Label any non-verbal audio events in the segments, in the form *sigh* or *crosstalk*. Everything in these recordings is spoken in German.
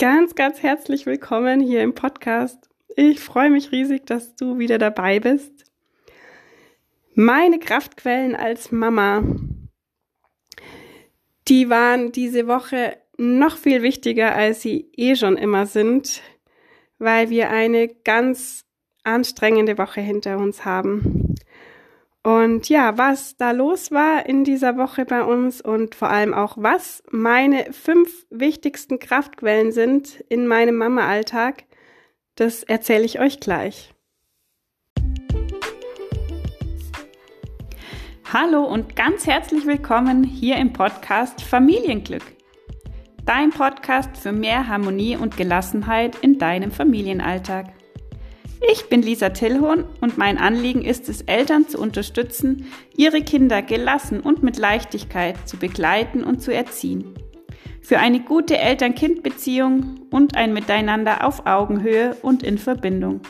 Ganz, ganz herzlich willkommen hier im Podcast. Ich freue mich riesig, dass du wieder dabei bist. Meine Kraftquellen als Mama, die waren diese Woche noch viel wichtiger, als sie eh schon immer sind, weil wir eine ganz anstrengende Woche hinter uns haben. Und ja, was da los war in dieser Woche bei uns und vor allem auch, was meine fünf wichtigsten Kraftquellen sind in meinem Mama-Alltag, das erzähle ich euch gleich. Hallo und ganz herzlich willkommen hier im Podcast Familienglück. Dein Podcast für mehr Harmonie und Gelassenheit in deinem Familienalltag. Ich bin Lisa Tillhorn und mein Anliegen ist es, Eltern zu unterstützen, ihre Kinder gelassen und mit Leichtigkeit zu begleiten und zu erziehen. Für eine gute Eltern-Kind-Beziehung und ein Miteinander auf Augenhöhe und in Verbindung.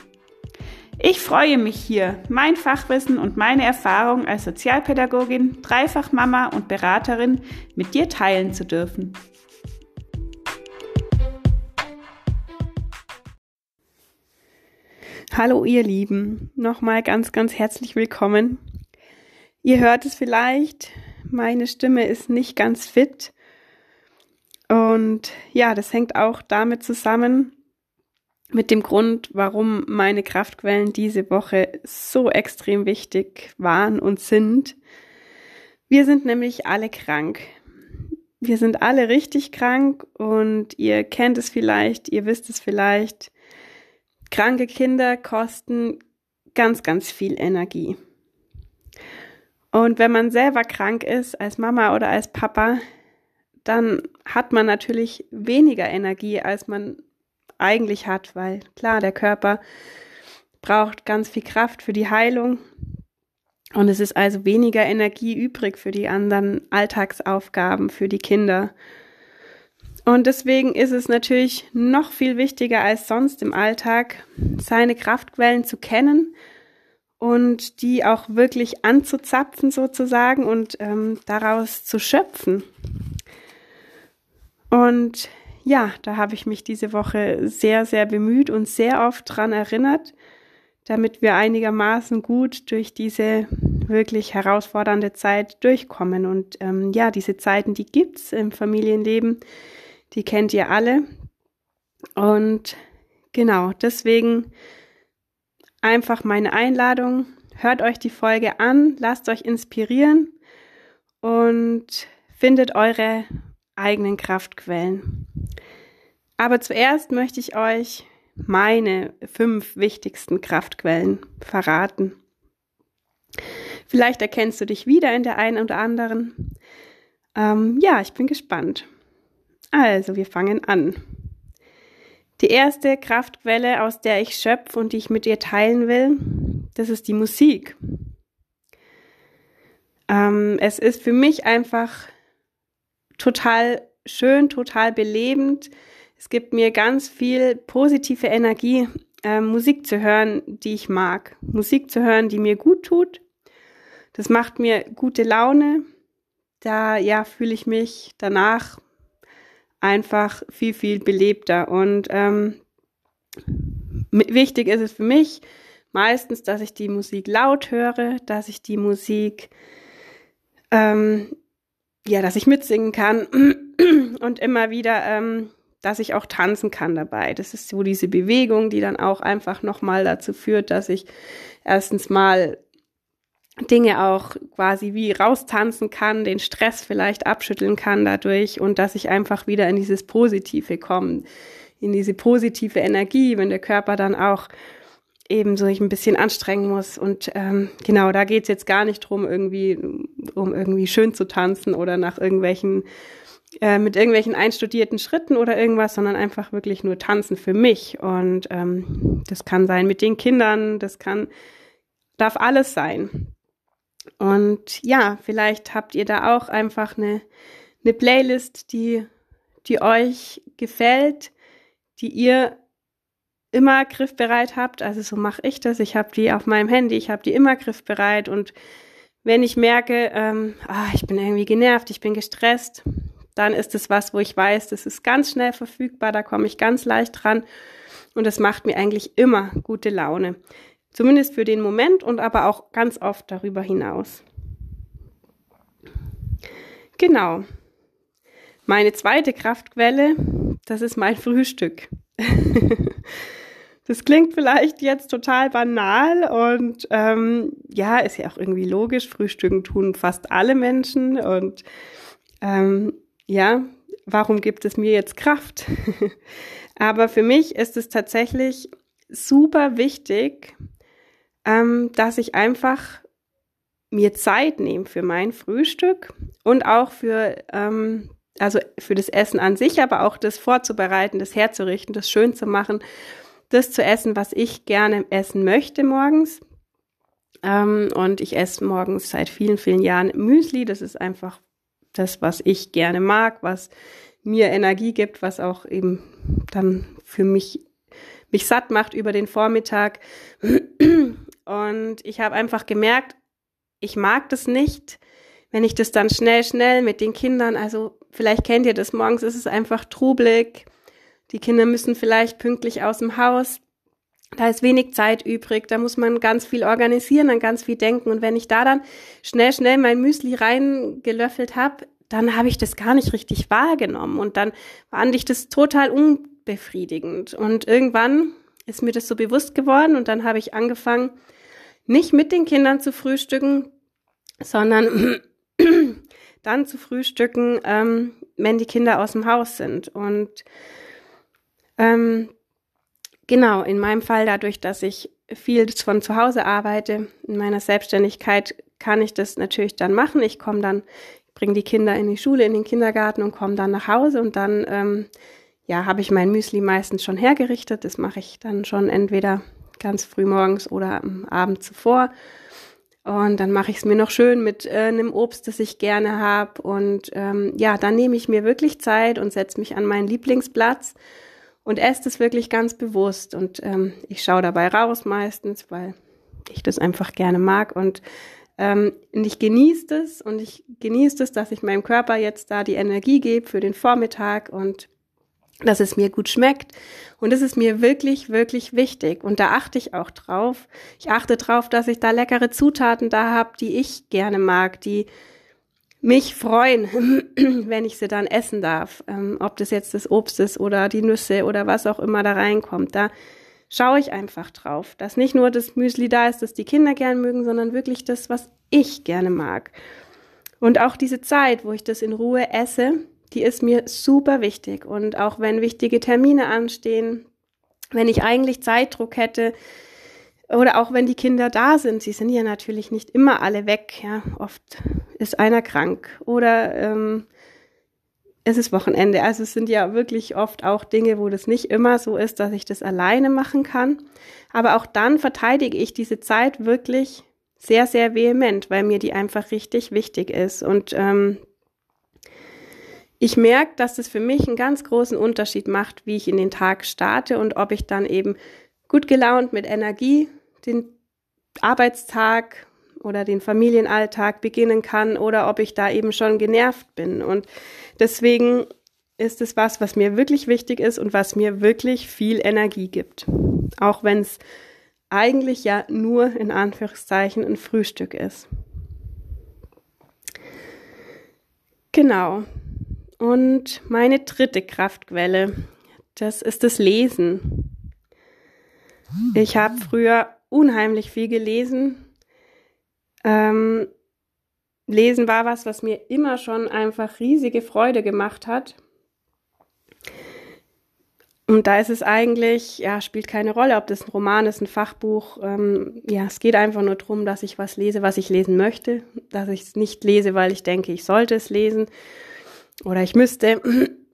Ich freue mich hier, mein Fachwissen und meine Erfahrung als Sozialpädagogin, Dreifachmama und Beraterin mit dir teilen zu dürfen. Hallo ihr Lieben, nochmal ganz, ganz herzlich willkommen. Ihr hört es vielleicht, meine Stimme ist nicht ganz fit. Und ja, das hängt auch damit zusammen, mit dem Grund, warum meine Kraftquellen diese Woche so extrem wichtig waren und sind. Wir sind nämlich alle krank. Wir sind alle richtig krank und ihr kennt es vielleicht, ihr wisst es vielleicht. Kranke Kinder kosten ganz, ganz viel Energie. Und wenn man selber krank ist, als Mama oder als Papa, dann hat man natürlich weniger Energie, als man eigentlich hat, weil klar, der Körper braucht ganz viel Kraft für die Heilung und es ist also weniger Energie übrig für die anderen Alltagsaufgaben, für die Kinder. Und deswegen ist es natürlich noch viel wichtiger als sonst im Alltag, seine Kraftquellen zu kennen und die auch wirklich anzuzapfen sozusagen und ähm, daraus zu schöpfen. Und ja, da habe ich mich diese Woche sehr, sehr bemüht und sehr oft dran erinnert, damit wir einigermaßen gut durch diese wirklich herausfordernde Zeit durchkommen. Und ähm, ja, diese Zeiten, die gibt's im Familienleben die kennt ihr alle. Und genau, deswegen einfach meine Einladung. Hört euch die Folge an, lasst euch inspirieren und findet eure eigenen Kraftquellen. Aber zuerst möchte ich euch meine fünf wichtigsten Kraftquellen verraten. Vielleicht erkennst du dich wieder in der einen oder anderen. Ähm, ja, ich bin gespannt. Also, wir fangen an. Die erste Kraftquelle, aus der ich schöpfe und die ich mit dir teilen will, das ist die Musik. Ähm, es ist für mich einfach total schön, total belebend. Es gibt mir ganz viel positive Energie, äh, Musik zu hören, die ich mag. Musik zu hören, die mir gut tut. Das macht mir gute Laune. Da ja fühle ich mich danach einfach viel, viel belebter. Und ähm, wichtig ist es für mich meistens, dass ich die Musik laut höre, dass ich die Musik, ähm, ja, dass ich mitsingen kann *clears throat* und immer wieder, ähm, dass ich auch tanzen kann dabei. Das ist so diese Bewegung, die dann auch einfach nochmal dazu führt, dass ich erstens mal Dinge auch quasi wie raustanzen kann, den Stress vielleicht abschütteln kann dadurch und dass ich einfach wieder in dieses Positive komme, in diese positive Energie, wenn der Körper dann auch eben so sich ein bisschen anstrengen muss. Und ähm, genau, da geht's jetzt gar nicht drum, irgendwie, um irgendwie schön zu tanzen oder nach irgendwelchen, äh, mit irgendwelchen einstudierten Schritten oder irgendwas, sondern einfach wirklich nur tanzen für mich. Und ähm, das kann sein mit den Kindern, das kann, darf alles sein. Und ja, vielleicht habt ihr da auch einfach eine, eine Playlist, die, die euch gefällt, die ihr immer griffbereit habt. Also so mache ich das. Ich habe die auf meinem Handy, ich habe die immer griffbereit. Und wenn ich merke, ähm, ah, ich bin irgendwie genervt, ich bin gestresst, dann ist es was, wo ich weiß, das ist ganz schnell verfügbar, da komme ich ganz leicht dran und das macht mir eigentlich immer gute Laune. Zumindest für den Moment und aber auch ganz oft darüber hinaus. Genau. Meine zweite Kraftquelle, das ist mein *laughs* Frühstück. das klingt vielleicht jetzt total banal und ähm, ja, ist ja auch irgendwie logisch. Frühstücken tun fast alle Menschen und ähm, ja, warum gibt es mir jetzt Kraft? *laughs* Aber für mich ist es tatsächlich super wichtig, ähm, dass ich einfach mir Zeit nehme für mein Frühstück und auch für, ähm, also für das Essen an sich, aber auch das vorzubereiten, das herzurichten, das schön zu machen, das zu essen, was ich gerne essen möchte morgens. Ähm, und ich esse morgens seit vielen, vielen Jahren Müsli. Das ist einfach das, was ich gerne mag, was mir Energie gibt, was auch eben dann für mich mich satt macht über den Vormittag. Und ich habe einfach gemerkt, ich mag das nicht, wenn ich das dann schnell, schnell mit den Kindern, also vielleicht kennt ihr das, morgens ist es einfach trubelig, die Kinder müssen vielleicht pünktlich aus dem Haus, da ist wenig Zeit übrig, da muss man ganz viel organisieren, an ganz viel denken. Und wenn ich da dann schnell, schnell mein Müsli reingelöffelt habe, dann habe ich das gar nicht richtig wahrgenommen. Und dann fand ich das total unbefriedigend. Und irgendwann ist mir das so bewusst geworden und dann habe ich angefangen, nicht mit den Kindern zu frühstücken, sondern *clears throat* dann zu frühstücken, ähm, wenn die Kinder aus dem Haus sind. Und ähm, genau, in meinem Fall dadurch, dass ich viel von zu Hause arbeite, in meiner Selbstständigkeit kann ich das natürlich dann machen. Ich komme dann, bringe die Kinder in die Schule, in den Kindergarten und komme dann nach Hause und dann ähm, ja, habe ich mein Müsli meistens schon hergerichtet. Das mache ich dann schon entweder ganz früh morgens oder am Abend zuvor. Und dann mache ich es mir noch schön mit äh, einem Obst, das ich gerne habe. Und ähm, ja, dann nehme ich mir wirklich Zeit und setze mich an meinen Lieblingsplatz und esse es wirklich ganz bewusst. Und ähm, ich schaue dabei raus meistens, weil ich das einfach gerne mag. Und, ähm, und ich genieße es und ich genieße es, dass ich meinem Körper jetzt da die Energie gebe für den Vormittag und dass es mir gut schmeckt. Und es ist mir wirklich, wirklich wichtig. Und da achte ich auch drauf. Ich achte drauf, dass ich da leckere Zutaten da habe, die ich gerne mag, die mich freuen, *clears throat* wenn ich sie dann essen darf. Ähm, ob das jetzt das Obst ist oder die Nüsse oder was auch immer da reinkommt. Da schaue ich einfach drauf, dass nicht nur das Müsli da ist, das die Kinder gern mögen, sondern wirklich das, was ich gerne mag. Und auch diese Zeit, wo ich das in Ruhe esse, die ist mir super wichtig. Und auch wenn wichtige Termine anstehen, wenn ich eigentlich Zeitdruck hätte, oder auch wenn die Kinder da sind, sie sind ja natürlich nicht immer alle weg, ja, oft ist einer krank oder ähm, es ist Wochenende. Also es sind ja wirklich oft auch Dinge, wo das nicht immer so ist, dass ich das alleine machen kann. Aber auch dann verteidige ich diese Zeit wirklich sehr, sehr vehement, weil mir die einfach richtig wichtig ist. Und ähm, ich merke, dass das für mich einen ganz großen Unterschied macht, wie ich in den Tag starte und ob ich dann eben gut gelaunt mit Energie den Arbeitstag oder den Familienalltag beginnen kann oder ob ich da eben schon genervt bin. Und deswegen ist es was, was mir wirklich wichtig ist und was mir wirklich viel Energie gibt. Auch wenn es eigentlich ja nur in Anführungszeichen ein Frühstück ist. Genau. Und meine dritte Kraftquelle, das ist das Lesen. Ich habe früher unheimlich viel gelesen. Ähm, Lesen war was, was mir immer schon einfach riesige Freude gemacht hat. Und da ist es eigentlich, ja, spielt keine Rolle, ob das ein Roman ist, ein Fachbuch. Ähm, ja, es geht einfach nur darum, dass ich was lese, was ich lesen möchte, dass ich es nicht lese, weil ich denke, ich sollte es lesen oder ich müsste,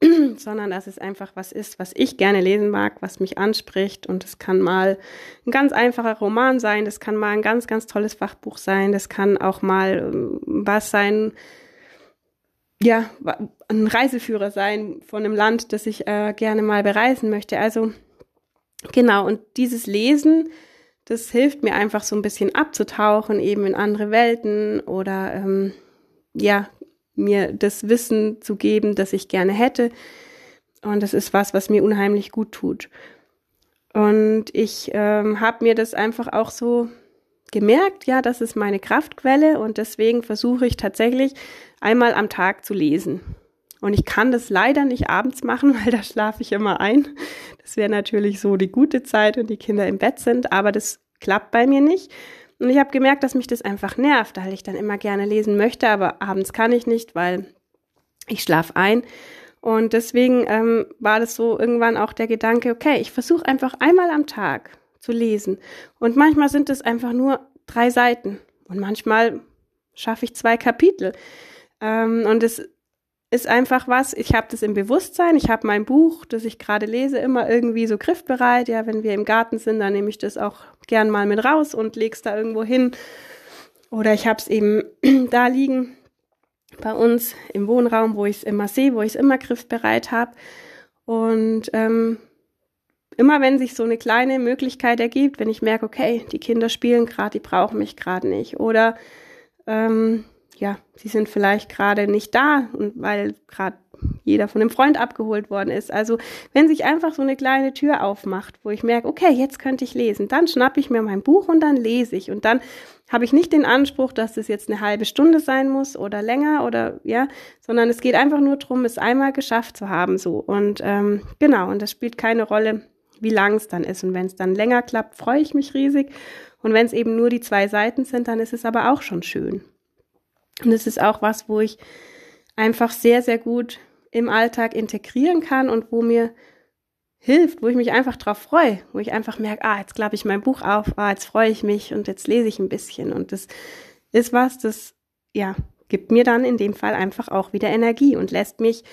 *clears throat* sondern dass es einfach was ist, was ich gerne lesen mag, was mich anspricht. Und es kann mal ein ganz einfacher Roman sein, das kann mal ein ganz, ganz tolles Fachbuch sein, das kann auch mal ähm, was sein, ja, ein Reiseführer sein von einem Land, das ich äh, gerne mal bereisen möchte. Also genau, und dieses Lesen, das hilft mir einfach so ein bisschen abzutauchen, eben in andere Welten oder ähm, ja, mir das Wissen zu geben, das ich gerne hätte. Und das ist was, was mir unheimlich gut tut. Und ich ähm, habe mir das einfach auch so gemerkt, ja, das ist meine Kraftquelle und deswegen versuche ich tatsächlich einmal am Tag zu lesen. Und ich kann das leider nicht abends machen, *laughs* weil da schlafe ich immer ein. Das wäre natürlich so die gute Zeit und die Kinder im Bett sind, aber das klappt bei mir nicht. Und ich habe gemerkt, dass mich das einfach nervt, weil ich dann immer gerne lesen möchte, aber abends kann ich nicht, weil ich schlafe ein. Und deswegen ähm, war das so irgendwann auch der Gedanke, okay, ich versuche einfach einmal am Tag zu lesen. Und manchmal sind es einfach nur drei Seiten. Und manchmal schaffe ich zwei Kapitel. Ähm, und es ist einfach was, ich habe das im Bewusstsein, ich habe mein Buch, das ich gerade lese, immer irgendwie so griffbereit. Ja, wenn wir im Garten sind, dann nehme ich das auch gern mal mit raus und lege es da irgendwo hin. Oder ich habe es eben *clears throat* da liegen bei uns im Wohnraum, wo ich es immer sehe, wo ich es immer griffbereit habe. Und ähm, immer wenn sich so eine kleine Möglichkeit ergibt, wenn ich merke, okay, die Kinder spielen gerade, die brauchen mich gerade nicht. Oder ähm, ja, sie sind vielleicht gerade nicht da weil gerade jeder von einem Freund abgeholt worden ist. Also wenn sich einfach so eine kleine Tür aufmacht, wo ich merke, okay, jetzt könnte ich lesen, dann schnappe ich mir mein Buch und dann lese ich. Und dann habe ich nicht den Anspruch, dass das jetzt eine halbe Stunde sein muss oder länger oder ja, sondern es geht einfach nur darum, es einmal geschafft zu haben so. Und ähm, genau, und das spielt keine Rolle, wie lang es dann ist. Und wenn es dann länger klappt, freue ich mich riesig. Und wenn es eben nur die zwei Seiten sind, dann ist es aber auch schon schön. Und es ist auch was, wo ich einfach sehr, sehr gut im Alltag integrieren kann und wo mir hilft, wo ich mich einfach drauf freue, wo ich einfach merke, ah, jetzt klappe ich mein Buch auf, ah, jetzt freue ich mich und jetzt lese ich ein bisschen. Und das ist was, das, ja, gibt mir dann in dem Fall einfach auch wieder Energie und lässt mich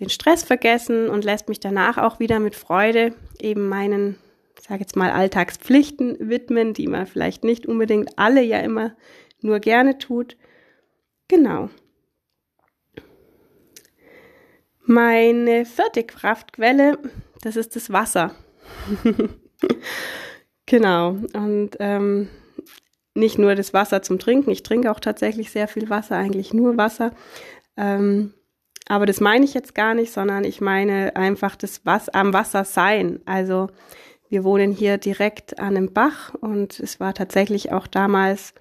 den Stress vergessen und lässt mich danach auch wieder mit Freude eben meinen, sage jetzt mal, Alltagspflichten widmen, die man vielleicht nicht unbedingt alle ja immer nur gerne tut. Genau. Meine vierte Kraftquelle, das ist das Wasser. *laughs* genau. Und ähm, nicht nur das Wasser zum Trinken. Ich trinke auch tatsächlich sehr viel Wasser, eigentlich nur Wasser. Ähm, aber das meine ich jetzt gar nicht, sondern ich meine einfach das Was am Wasser sein. Also wir wohnen hier direkt an einem Bach und es war tatsächlich auch damals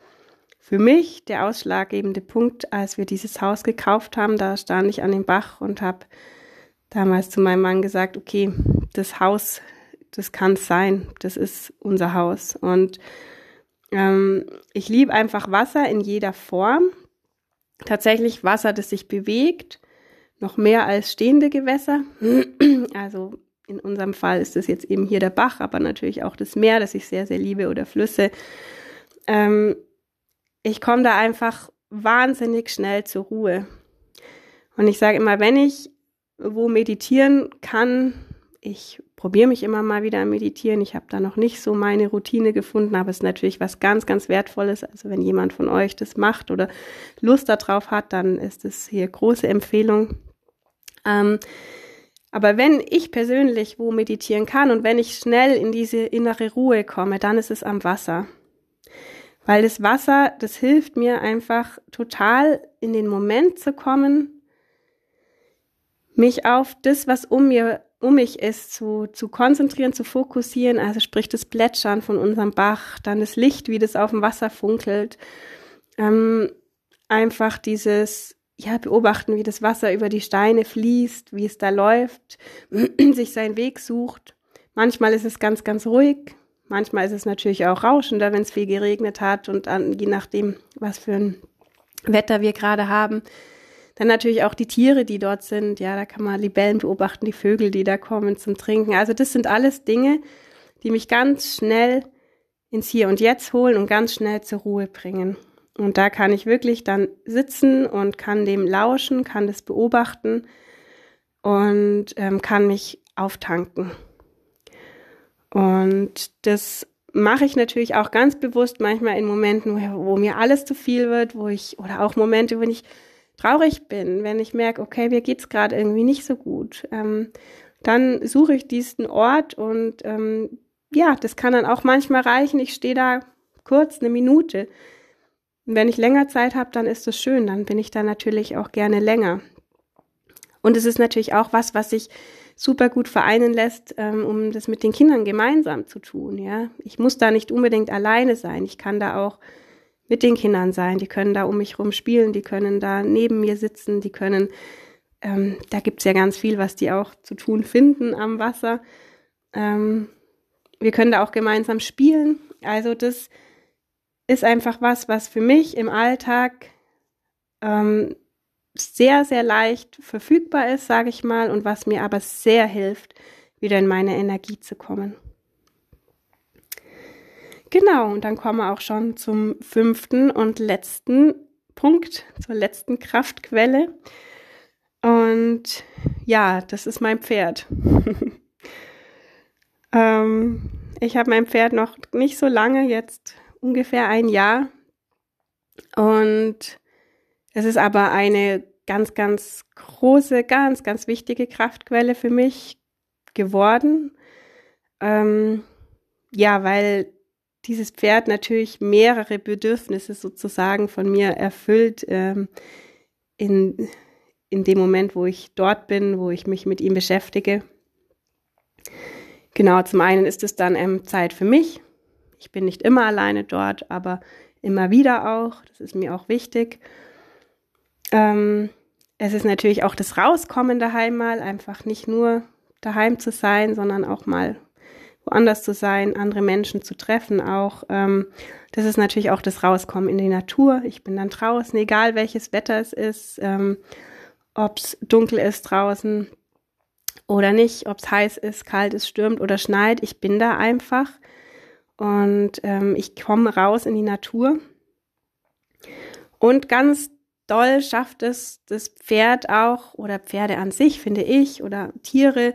für mich der ausschlaggebende Punkt, als wir dieses Haus gekauft haben. Da stand ich an dem Bach und habe damals zu meinem Mann gesagt, okay, das Haus, das kann es sein, das ist unser Haus. Und ähm, ich liebe einfach Wasser in jeder Form. Tatsächlich Wasser, das sich bewegt, noch mehr als stehende Gewässer. *clears throat* Also in unserem Fall ist es jetzt eben hier der Bach, aber natürlich auch das Meer, das ich sehr, sehr liebe, oder Flüsse. Ähm, ich komme da einfach wahnsinnig schnell zur Ruhe. Und ich sage immer, wenn ich wo meditieren kann, ich probiere mich immer mal wieder Meditieren. Ich habe da noch nicht so meine Routine gefunden, aber es ist natürlich was ganz, ganz Wertvolles. Also wenn jemand von euch das macht oder Lust darauf hat, dann ist es hier große Empfehlung. Ähm, aber wenn ich persönlich wo meditieren kann und wenn ich schnell in diese innere Ruhe komme, dann ist es am Wasser. Weil das Wasser, das hilft mir einfach total in den Moment zu kommen, mich auf das, was um mir, um mich ist, zu, zu konzentrieren, zu fokussieren. Also sprich das Plätschern von unserem Bach, dann das Licht, wie das auf dem Wasser funkelt. Ähm, einfach dieses, ja, beobachten, wie das Wasser über die Steine fließt, wie es da läuft, *clears throat* sich seinen Weg sucht. Manchmal ist es ganz, ganz ruhig. Manchmal ist es natürlich auch rauschender, wenn es viel geregnet hat und an, je nachdem, was für ein Wetter wir gerade haben. Dann natürlich auch die Tiere, die dort sind. Ja, da kann man Libellen beobachten, die Vögel, die da kommen zum Trinken. Also das sind alles Dinge, die mich ganz schnell ins Hier und Jetzt holen und ganz schnell zur Ruhe bringen. Und da kann ich wirklich dann sitzen und kann dem lauschen, kann das beobachten und ähm, kann mich auftanken. Und das mache ich natürlich auch ganz bewusst manchmal in Momenten, wo, wo mir alles zu viel wird, wo ich, oder auch Momente, wenn ich traurig bin, wenn ich merke, okay, mir geht's gerade irgendwie nicht so gut, ähm, dann suche ich diesen Ort und ähm, ja, das kann dann auch manchmal reichen. Ich stehe da kurz, eine Minute Und wenn ich länger Zeit habe, dann ist es schön, dann bin ich da natürlich auch gerne länger. Und es ist natürlich auch was, was sich super gut vereinen lässt, ähm, um das mit den Kindern gemeinsam zu tun. Ja, ich muss da nicht unbedingt alleine sein. Ich kann da auch mit den Kindern sein. Die können da um mich rum spielen, die können da neben mir sitzen, die können, ähm, da gibt's ja ganz viel, was die auch zu tun finden am Wasser. Ähm, wir können da auch gemeinsam spielen. Also das ist einfach was, was für mich im Alltag ähm, sehr, sehr leicht verfügbar ist, sage ich mal, und was mir aber sehr hilft, wieder in meine Energie zu kommen. Genau, und dann kommen wir auch schon zum fünften und letzten Punkt, zur letzten Kraftquelle. Und ja, das ist mein Pferd. *laughs* ähm, ich habe mein Pferd noch nicht so lange, jetzt ungefähr ein Jahr. Und es ist aber eine ganz, ganz große, ganz, ganz wichtige Kraftquelle für mich geworden. Ähm, ja, weil dieses Pferd natürlich mehrere Bedürfnisse sozusagen von mir erfüllt ähm, in, in dem Moment, wo ich dort bin, wo ich mich mit ihm beschäftige. Genau, zum einen ist es dann ähm, Zeit für mich. Ich bin nicht immer alleine dort, aber immer wieder auch. Das ist mir auch wichtig. Ähm, es ist natürlich auch das Rauskommen daheim mal, einfach nicht nur daheim zu sein, sondern auch mal woanders zu sein, andere Menschen zu treffen auch. Ähm, das ist natürlich auch das Rauskommen in die Natur. Ich bin dann draußen, egal welches Wetter es ist, ähm, ob es dunkel ist draußen oder nicht, ob es heiß ist, kalt ist, stürmt oder schneit. Ich bin da einfach und ähm, ich komme raus in die Natur. Und ganz doll schafft es das Pferd auch oder Pferde an sich, finde ich, oder Tiere,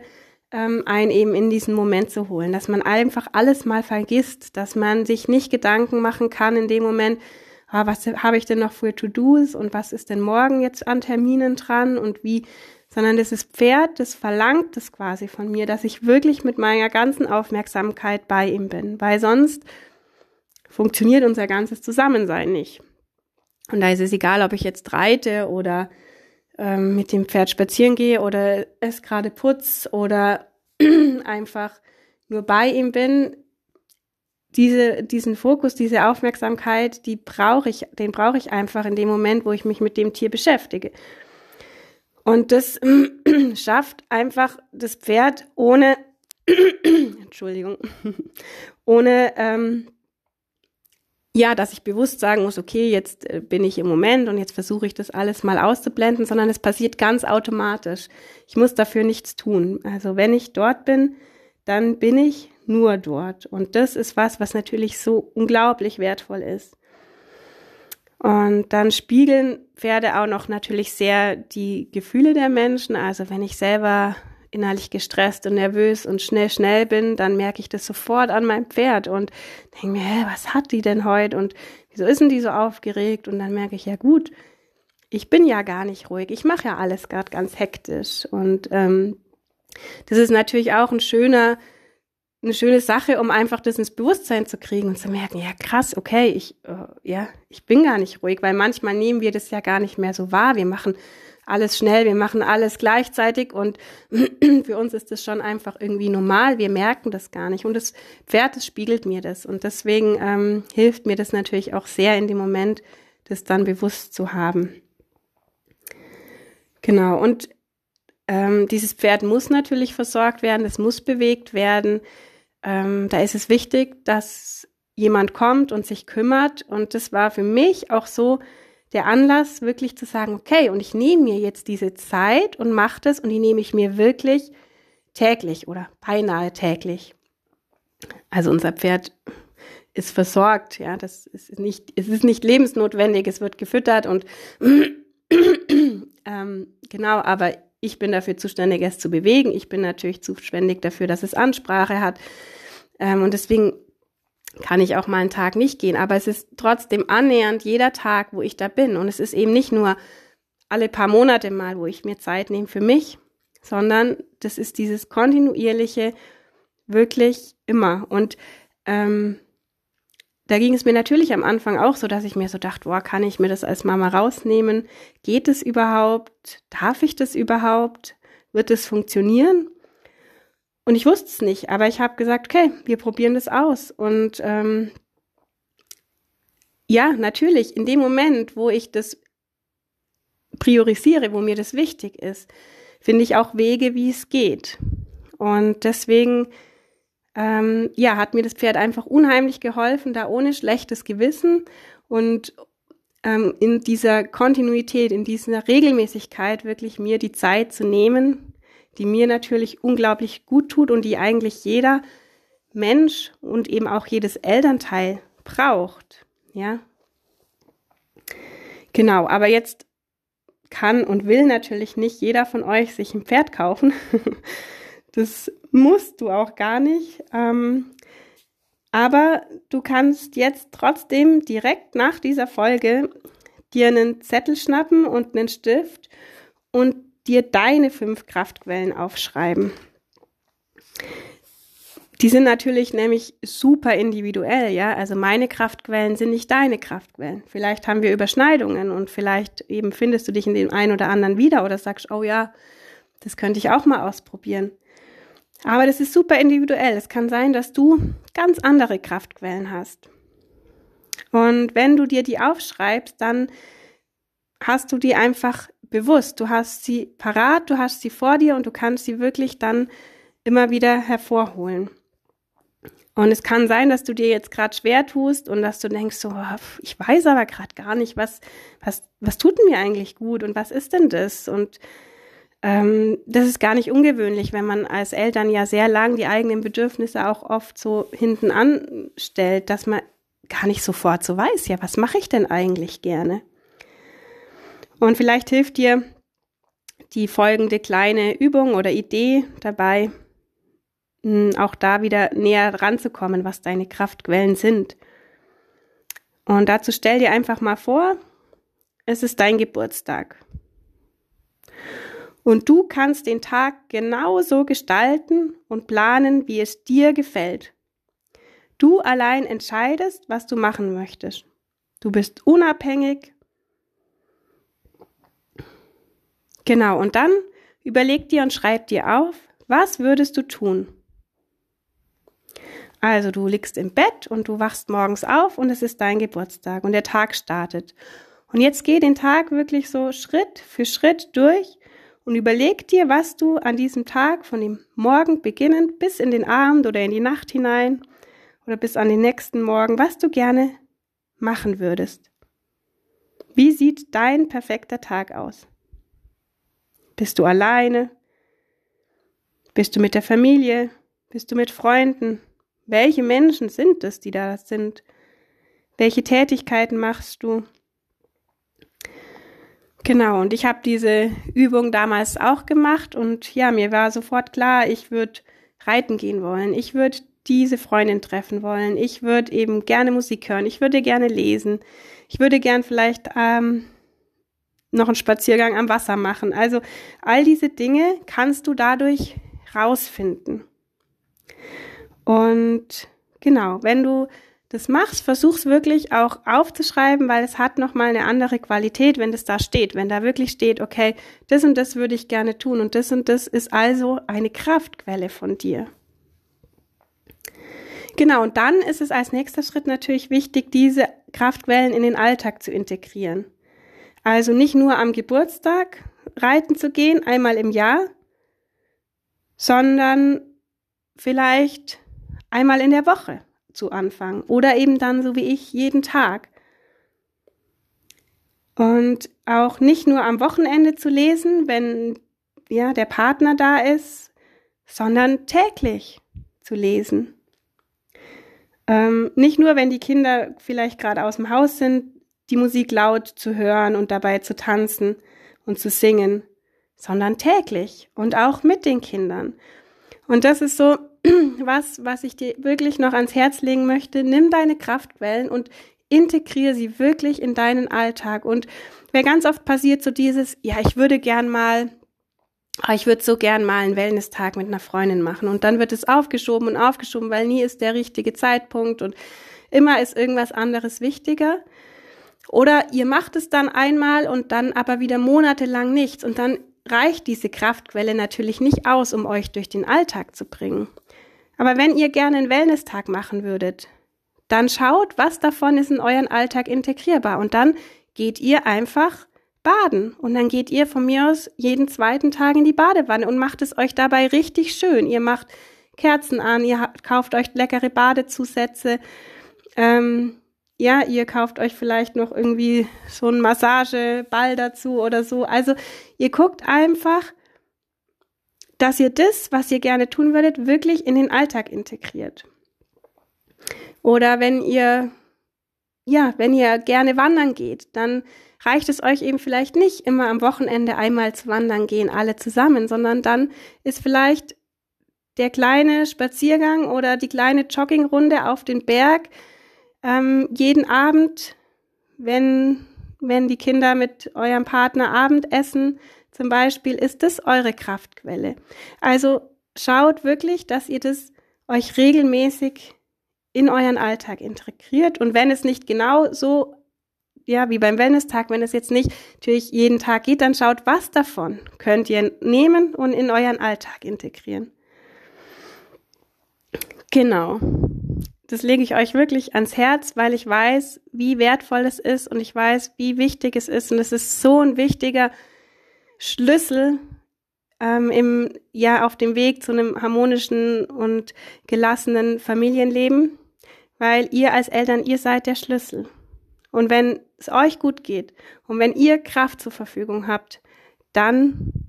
ähm, einen eben in diesen Moment zu holen, dass man einfach alles mal vergisst, dass man sich nicht Gedanken machen kann in dem Moment, ah, was habe ich denn noch für To-Dos und was ist denn morgen jetzt an Terminen dran und wie, sondern dieses Pferd, das verlangt es quasi von mir, dass ich wirklich mit meiner ganzen Aufmerksamkeit bei ihm bin, weil sonst funktioniert unser ganzes Zusammensein nicht. Und da ist es egal, ob ich jetzt reite oder ähm, mit dem Pferd spazieren gehe oder es gerade putz oder *clears throat* einfach nur bei ihm bin. Diese, diesen Fokus, diese Aufmerksamkeit, die brauche ich, den brauche ich einfach in dem Moment, wo ich mich mit dem Tier beschäftige. Und das *clears throat* schafft einfach das Pferd ohne, *clears throat* Entschuldigung, *laughs* ohne ähm, ja, dass ich bewusst sagen muss, okay, jetzt äh, bin ich im Moment und jetzt versuche ich das alles mal auszublenden, sondern es passiert ganz automatisch. Ich muss dafür nichts tun. Also wenn ich dort bin, dann bin ich nur dort. Und das ist was, was natürlich so unglaublich wertvoll ist. Und dann spiegeln Pferde auch noch natürlich sehr die Gefühle der Menschen. Also wenn ich selber innerlich gestresst und nervös und schnell, schnell bin, dann merke ich das sofort an meinem Pferd und denke mir, hä, was hat die denn heute und wieso ist denn die so aufgeregt? Und dann merke ich, ja gut, ich bin ja gar nicht ruhig, ich mache ja alles gerade ganz hektisch. Und ähm, das ist natürlich auch ein schöner, eine schöne Sache, um einfach das ins Bewusstsein zu kriegen und zu merken, ja krass, okay, ich, äh, ja, ich bin gar nicht ruhig, weil manchmal nehmen wir das ja gar nicht mehr so wahr. Wir machen alles schnell, wir machen alles gleichzeitig und *clears throat* für uns ist das schon einfach irgendwie normal. Wir merken das gar nicht und das Pferd, das spiegelt mir das und deswegen ähm, hilft mir das natürlich auch sehr in dem Moment, das dann bewusst zu haben. Genau und ähm, dieses Pferd muss natürlich versorgt werden, es muss bewegt werden. Ähm, da ist es wichtig, dass jemand kommt und sich kümmert und das war für mich auch so, der Anlass, wirklich zu sagen, okay, und ich nehme mir jetzt diese Zeit und mache das und die nehme ich mir wirklich täglich oder beinahe täglich. Also unser Pferd ist versorgt, ja, das ist nicht, es ist nicht lebensnotwendig, es wird gefüttert und *clears throat* ähm, genau, aber ich bin dafür zuständig, es zu bewegen. Ich bin natürlich zuständig dafür, dass es Ansprache hat. Ähm, und deswegen kann ich auch mal einen Tag nicht gehen. Aber es ist trotzdem annähernd jeder Tag, wo ich da bin. Und es ist eben nicht nur alle paar Monate mal, wo ich mir Zeit nehme für mich, sondern das ist dieses kontinuierliche, wirklich immer. Und ähm, da ging es mir natürlich am Anfang auch so, dass ich mir so dachte, boah, kann ich mir das als Mama rausnehmen? Geht es überhaupt? Darf ich das überhaupt? Wird es funktionieren? Und ich wusste es nicht, aber ich habe gesagt, okay, wir probieren das aus. Und ähm, ja, natürlich, in dem Moment, wo ich das priorisiere, wo mir das wichtig ist, finde ich auch Wege, wie es geht. Und deswegen ähm, ja, hat mir das Pferd einfach unheimlich geholfen, da ohne schlechtes Gewissen und ähm, in dieser Kontinuität, in dieser Regelmäßigkeit wirklich mir die Zeit zu nehmen, die mir natürlich unglaublich gut tut und die eigentlich jeder Mensch und eben auch jedes Elternteil braucht. Ja. Genau, aber jetzt kann und will natürlich nicht jeder von euch sich ein Pferd kaufen. *laughs* Das musst du auch gar nicht. Ähm, aber du kannst jetzt trotzdem direkt nach dieser Folge dir einen Zettel schnappen und einen Stift und dir deine fünf Kraftquellen aufschreiben. Die sind natürlich nämlich super individuell, ja. Also meine Kraftquellen sind nicht deine Kraftquellen. Vielleicht haben wir Überschneidungen und vielleicht eben findest du dich in dem einen oder anderen wieder oder sagst, oh ja, das könnte ich auch mal ausprobieren. Aber das ist super individuell. Es kann sein, dass du ganz andere Kraftquellen hast. Und wenn du dir die aufschreibst, dann hast du die einfach bewusst. Du hast sie parat, du hast sie vor dir und du kannst sie wirklich dann immer wieder hervorholen. Und es kann sein, dass du dir jetzt gerade schwer tust und dass du denkst, so, ich weiß aber gerade gar nicht, was, was, was tut mir eigentlich gut und was ist denn das? Und ähm, das ist gar nicht ungewöhnlich, wenn man als Eltern ja sehr lang die eigenen Bedürfnisse auch oft so hinten anstellt, dass man gar nicht sofort so weiß, ja, was mache ich denn eigentlich gerne? Und vielleicht hilft dir die folgende kleine Übung oder Idee dabei, hm, auch da wieder näher ranzukommen, was deine Kraftquellen sind. Und dazu stell dir einfach mal vor, es ist dein Geburtstag. Und du kannst den Tag genauso gestalten und planen, wie es dir gefällt. Du allein entscheidest, was du machen möchtest. Du bist unabhängig. Genau, und dann überleg dir und schreib dir auf, was würdest du tun? Also du liegst im Bett und du wachst morgens auf und es ist dein Geburtstag und der Tag startet. Und jetzt geh den Tag wirklich so Schritt für Schritt durch und überleg dir, was du an diesem Tag von dem Morgen beginnend bis in den Abend oder in die Nacht hinein oder bis an den nächsten Morgen, was du gerne machen würdest. Wie sieht dein perfekter Tag aus? Bist du alleine? Bist du mit der Familie? Bist du mit Freunden? Welche Menschen sind es, die da sind? Welche Tätigkeiten machst du? Genau, und ich habe diese Übung damals auch gemacht und ja, mir war sofort klar, ich würde reiten gehen wollen, ich würde diese Freundin treffen wollen, ich würde eben gerne Musik hören, ich würde gerne lesen, ich würde gern vielleicht ähm, noch einen Spaziergang am Wasser machen. Also all diese Dinge kannst du dadurch rausfinden. Und genau, wenn du das machst, versuch's wirklich auch aufzuschreiben, weil es hat nochmal eine andere Qualität, wenn das da steht. Wenn da wirklich steht, okay, das und das würde ich gerne tun und das und das ist also eine Kraftquelle von dir. Genau, und dann ist es als nächster Schritt natürlich wichtig, diese Kraftquellen in den Alltag zu integrieren. Also nicht nur am Geburtstag reiten zu gehen, einmal im Jahr, sondern vielleicht einmal in der Woche zu anfangen. Oder eben dann, so wie ich, jeden Tag. Und auch nicht nur am Wochenende zu lesen, wenn ja, der Partner da ist, sondern täglich zu lesen. Ähm, nicht nur, wenn die Kinder vielleicht gerade aus dem Haus sind, die Musik laut zu hören und dabei zu tanzen und zu singen, sondern täglich und auch mit den Kindern. Und das ist so *clears throat* was, was ich dir wirklich noch ans Herz legen möchte. Nimm deine Kraftquellen und integriere sie wirklich in deinen Alltag. Und wer ganz oft passiert so dieses, ja, ich würde gern mal, ah, ich würde so gern mal einen Wellness-Tag mit einer Freundin machen. Und dann wird es aufgeschoben und aufgeschoben, weil nie ist der richtige Zeitpunkt und immer ist irgendwas anderes wichtiger. Oder ihr macht es dann einmal und dann aber wieder monatelang nichts und dann reicht diese Kraftquelle natürlich nicht aus, um euch durch den Alltag zu bringen. Aber wenn ihr gerne einen Wellness-Tag machen würdet, dann schaut, was davon ist in euren Alltag integrierbar und dann geht ihr einfach baden und dann geht ihr von mir aus jeden zweiten Tag in die Badewanne und macht es euch dabei richtig schön. Ihr macht Kerzen an, ihr kauft euch leckere Badezusätze, ähm, ja, ihr kauft euch vielleicht noch irgendwie so einen Massageball dazu oder so. Also ihr guckt einfach, dass ihr das, was ihr gerne tun würdet, wirklich in den Alltag integriert. Oder wenn ihr, ja, wenn ihr gerne wandern geht, dann reicht es euch eben vielleicht nicht immer am Wochenende einmal zu wandern gehen, alle zusammen, sondern dann ist vielleicht der kleine Spaziergang oder die kleine Joggingrunde auf den Berg ähm, jeden Abend, wenn, wenn die Kinder mit eurem Partner Abendessen zum Beispiel, ist das eure Kraftquelle. Also schaut wirklich, dass ihr das euch regelmäßig in euren Alltag integriert und wenn es nicht genau so ja, wie beim Wellness-Tag, wenn es jetzt nicht natürlich jeden Tag geht, dann schaut, was davon könnt ihr nehmen und in euren Alltag integrieren. Genau. Das lege ich euch wirklich ans Herz, weil ich weiß, wie wertvoll es ist und ich weiß, wie wichtig es ist. Und es ist so ein wichtiger Schlüssel ähm, im, ja, auf dem Weg zu einem harmonischen und gelassenen Familienleben, weil ihr als Eltern, ihr seid der Schlüssel. Und wenn es euch gut geht und wenn ihr Kraft zur Verfügung habt, dann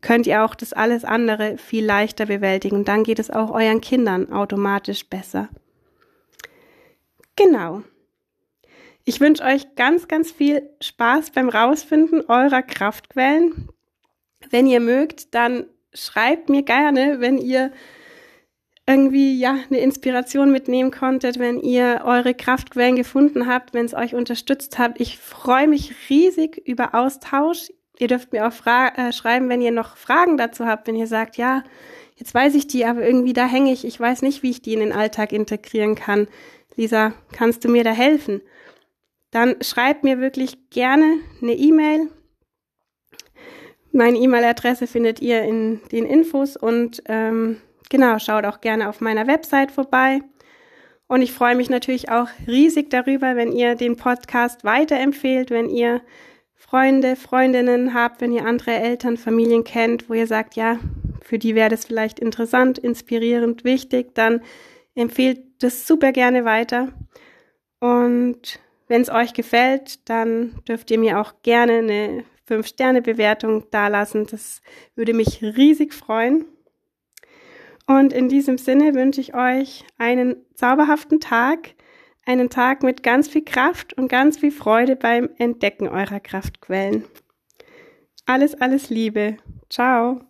könnt ihr auch das alles andere viel leichter bewältigen. Und dann geht es auch euren Kindern automatisch besser. Genau. Ich wünsche euch ganz, ganz viel Spaß beim Rausfinden eurer Kraftquellen. Wenn ihr mögt, dann schreibt mir gerne, wenn ihr irgendwie ja eine Inspiration mitnehmen konntet, wenn ihr eure Kraftquellen gefunden habt, wenn es euch unterstützt habt. Ich freue mich riesig über Austausch. Ihr dürft mir auch äh, schreiben, wenn ihr noch Fragen dazu habt, wenn ihr sagt, ja, jetzt weiß ich die, aber irgendwie da hänge ich, ich weiß nicht, wie ich die in den Alltag integrieren kann. Lisa, kannst du mir da helfen? Dann schreibt mir wirklich gerne eine E-Mail. Meine E-Mail-Adresse findet ihr in den Infos und ähm, genau, schaut auch gerne auf meiner Website vorbei. Und ich freue mich natürlich auch riesig darüber, wenn ihr den Podcast weiterempfehlt, wenn ihr Freunde, Freundinnen habt, wenn ihr andere Eltern, Familien kennt, wo ihr sagt, ja, für die wäre das vielleicht interessant, inspirierend, wichtig, dann empfehlt das super gerne weiter. Und wenn es euch gefällt, dann dürft ihr mir auch gerne eine 5-Sterne-Bewertung dalassen. Das würde mich riesig freuen. Und in diesem Sinne wünsche ich euch einen zauberhaften Tag einen Tag mit ganz viel Kraft und ganz viel Freude beim Entdecken eurer Kraftquellen. Alles, alles Liebe. Ciao.